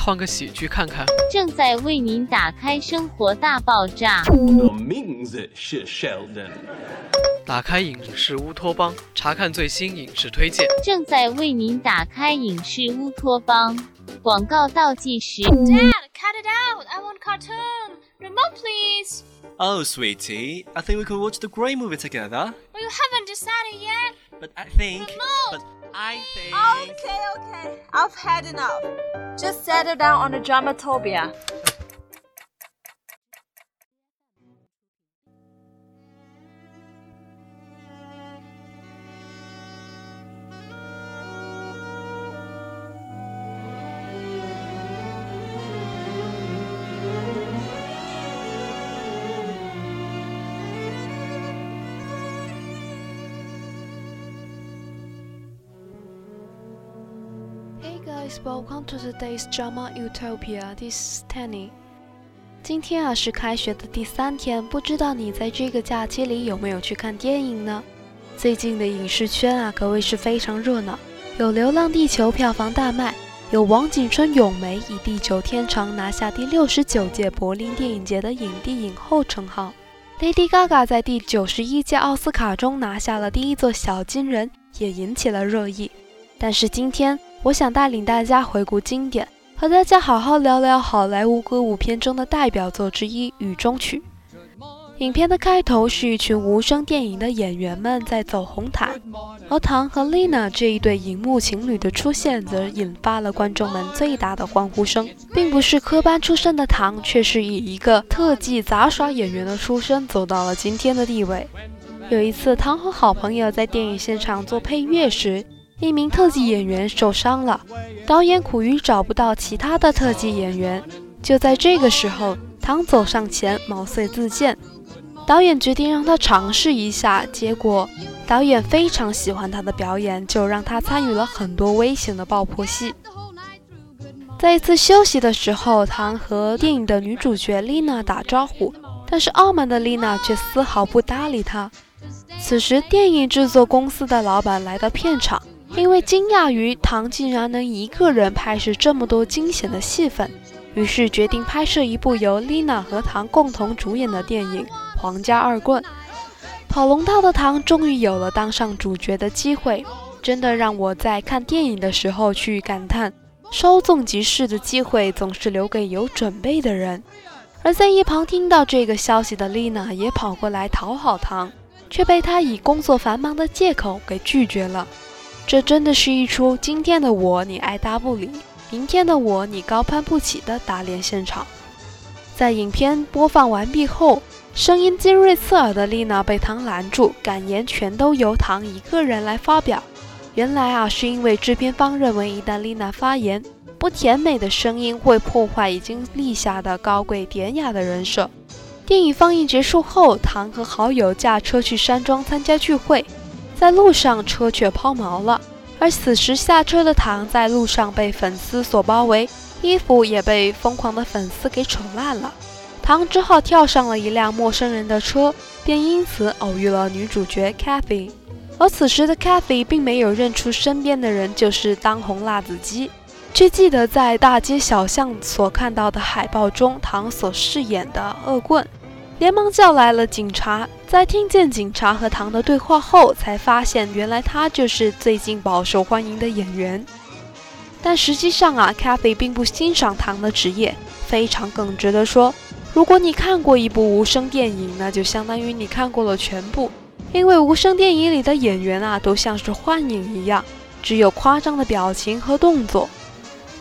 换个喜剧看看。正在为您打开《生活大爆炸》。我名字是 Sheldon。打开影视乌托邦，查看最新影视推荐。正在为您打开影视乌托邦。广告倒计时。Dad, cut it out! I want cartoon. Remote, please. Oh, sweetie, I think we could watch the Grey movie together. Well, you haven't decided yet. But I think. Remote. But I think. Okay, okay. I've had enough. Just settle down on the dramatopia. Guys, welcome to today's drama Utopia. This is Tanny. 今天啊是开学的第三天，不知道你在这个假期里有没有去看电影呢？最近的影视圈啊可谓是非常热闹，有《流浪地球》票房大卖，有王景春、咏梅以《地久天长》拿下第六十九届柏林电影节的影帝影后称号，Lady Gaga 在第九十一届奥斯卡中拿下了第一座小金人，也引起了热议。但是今天。我想带领大家回顾经典，和大家好好聊聊好莱坞歌舞片中的代表作之一《雨中曲》。影片的开头是一群无声电影的演员们在走红毯，而唐和丽娜这一对荧幕情侣的出现，则引发了观众们最大的欢呼声。并不是科班出身的唐，却是以一个特技杂耍演员的出身走到了今天的地位。有一次，唐和好朋友在电影现场做配乐时。一名特技演员受伤了，导演苦于找不到其他的特技演员。就在这个时候，唐走上前毛遂自荐，导演决定让他尝试一下。结果，导演非常喜欢他的表演，就让他参与了很多危险的爆破戏。在一次休息的时候，唐和电影的女主角丽娜打招呼，但是傲慢的丽娜却丝毫不搭理他。此时，电影制作公司的老板来到片场。因为惊讶于唐竟然能一个人拍摄这么多惊险的戏份，于是决定拍摄一部由丽娜和唐共同主演的电影《皇家二棍》。跑龙套的唐终于有了当上主角的机会，真的让我在看电影的时候去感叹：稍纵即逝的机会总是留给有准备的人。而在一旁听到这个消息的丽娜也跑过来讨好唐，却被他以工作繁忙的借口给拒绝了。这真的是一出今天的我你爱搭不理，明天的我你高攀不起的打脸现场。在影片播放完毕后，声音尖锐刺耳的丽娜被唐拦住，感言全都由唐一个人来发表。原来啊，是因为制片方认为一旦丽娜发言，不甜美的声音会破坏已经立下的高贵典雅的人设。电影放映结束后，唐和好友驾车去山庄参加聚会。在路上，车却抛锚了。而此时下车的唐在路上被粉丝所包围，衣服也被疯狂的粉丝给扯烂了。唐只好跳上了一辆陌生人的车，便因此偶遇了女主角 Kathy。而此时的 Kathy 并没有认出身边的人就是当红辣子鸡，却记得在大街小巷所看到的海报中唐所饰演的恶棍。连忙叫来了警察，在听见警察和唐的对话后，才发现原来他就是最近饱受欢迎的演员。但实际上啊，，Cathy 并不欣赏唐的职业，非常耿直地说：“如果你看过一部无声电影，那就相当于你看过了全部，因为无声电影里的演员啊，都像是幻影一样，只有夸张的表情和动作。”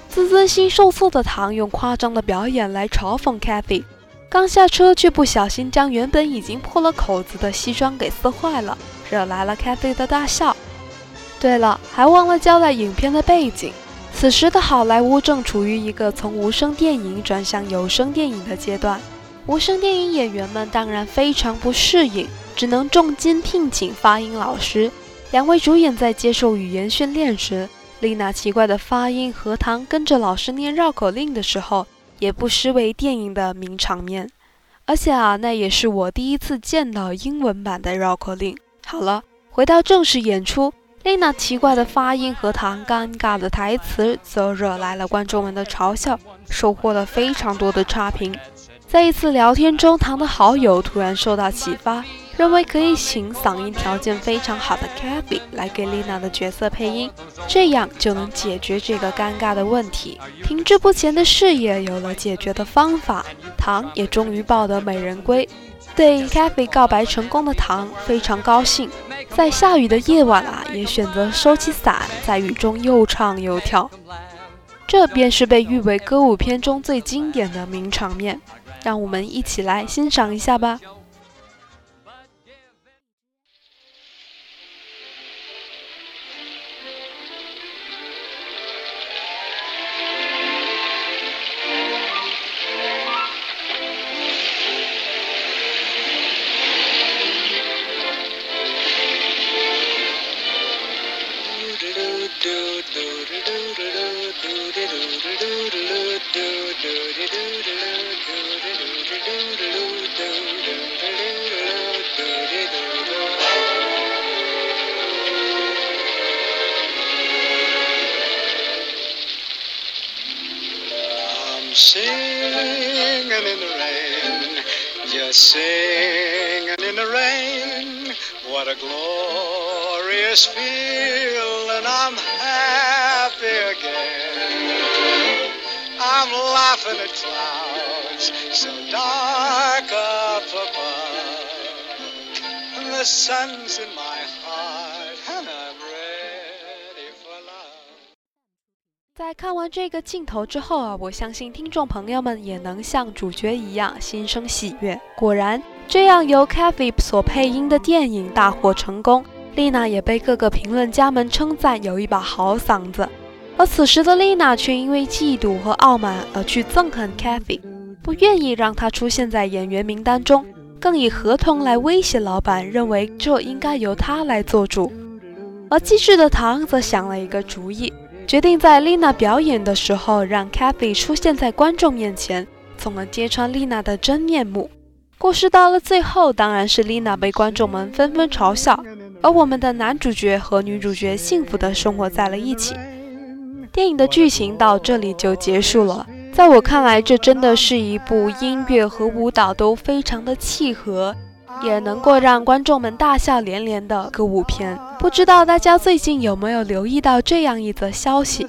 自尊心受挫的唐用夸张的表演来嘲讽 Cathy。刚下车，却不小心将原本已经破了口子的西装给撕坏了，惹来了 Kathy 的大笑。对了，还忘了交代影片的背景。此时的好莱坞正处于一个从无声电影转向有声电影的阶段，无声电影演员们当然非常不适应，只能重金聘请发音老师。两位主演在接受语言训练时，丽娜奇怪的发音和唐跟着老师念绕口令的时候，也不失为电影的名场面。而且啊，那也是我第一次见到英文版的绕口令。好了，回到正式演出，丽娜奇怪的发音和唐尴尬的台词，则惹来了观众们的嘲笑，收获了非常多的差评。在一次聊天中，唐的好友突然受到启发。认为可以请嗓音条件非常好的 Kathy 来给丽娜的角色配音，这样就能解决这个尴尬的问题。停滞不前的事业有了解决的方法，唐也终于抱得美人归。对 Kathy 告白成功的唐非常高兴，在下雨的夜晚啊，也选择收起伞，在雨中又唱又跳。这便是被誉为歌舞片中最经典的名场面，让我们一起来欣赏一下吧。Singing in the rain, just singing in the rain. What a glorious feeling! I'm happy again. I'm laughing at clouds so dark up above. the sun's in my heart, and I'm ready for love. 在看完这个镜头之后啊，我相信听众朋友们也能像主角一样心生喜悦。果然，这样由 Kathy 所配音的电影大获成功，丽娜也被各个评论家们称赞有一把好嗓子。而此时的丽娜却因为嫉妒和傲慢而去憎恨 Kathy，不愿意让她出现在演员名单中，更以合同来威胁老板，认为这应该由她来做主。而机智的唐则想了一个主意。决定在丽娜表演的时候让 Kathy 出现在观众面前，从而揭穿丽娜的真面目。故事到了最后，当然是丽娜被观众们纷纷嘲笑，而我们的男主角和女主角幸福的生活在了一起。电影的剧情到这里就结束了。在我看来，这真的是一部音乐和舞蹈都非常的契合。也能够让观众们大笑连连的歌舞片，不知道大家最近有没有留意到这样一则消息：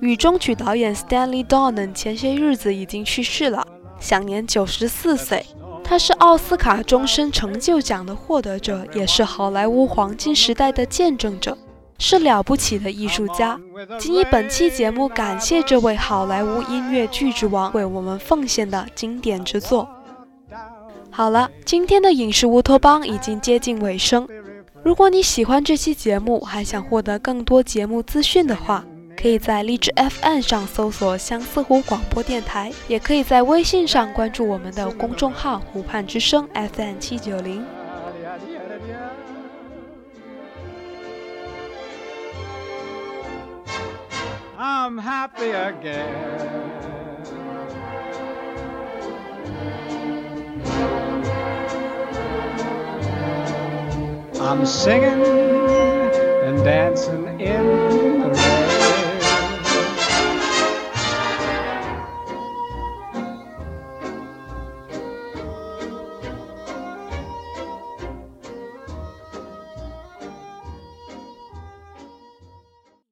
雨中曲导演 Stanley Donen 前些日子已经去世了，享年九十四岁。他是奥斯卡终身成就奖的获得者，也是好莱坞黄金时代的见证者，是了不起的艺术家。仅以本期节目感谢这位好莱坞音乐剧之王为我们奉献的经典之作。好了，今天的影视乌托邦已经接近尾声。如果你喜欢这期节目，还想获得更多节目资讯的话，可以在荔枝 FM 上搜索相思湖广播电台，也可以在微信上关注我们的公众号“湖畔之声 FM 七九零”。I'm happy again. I'm singing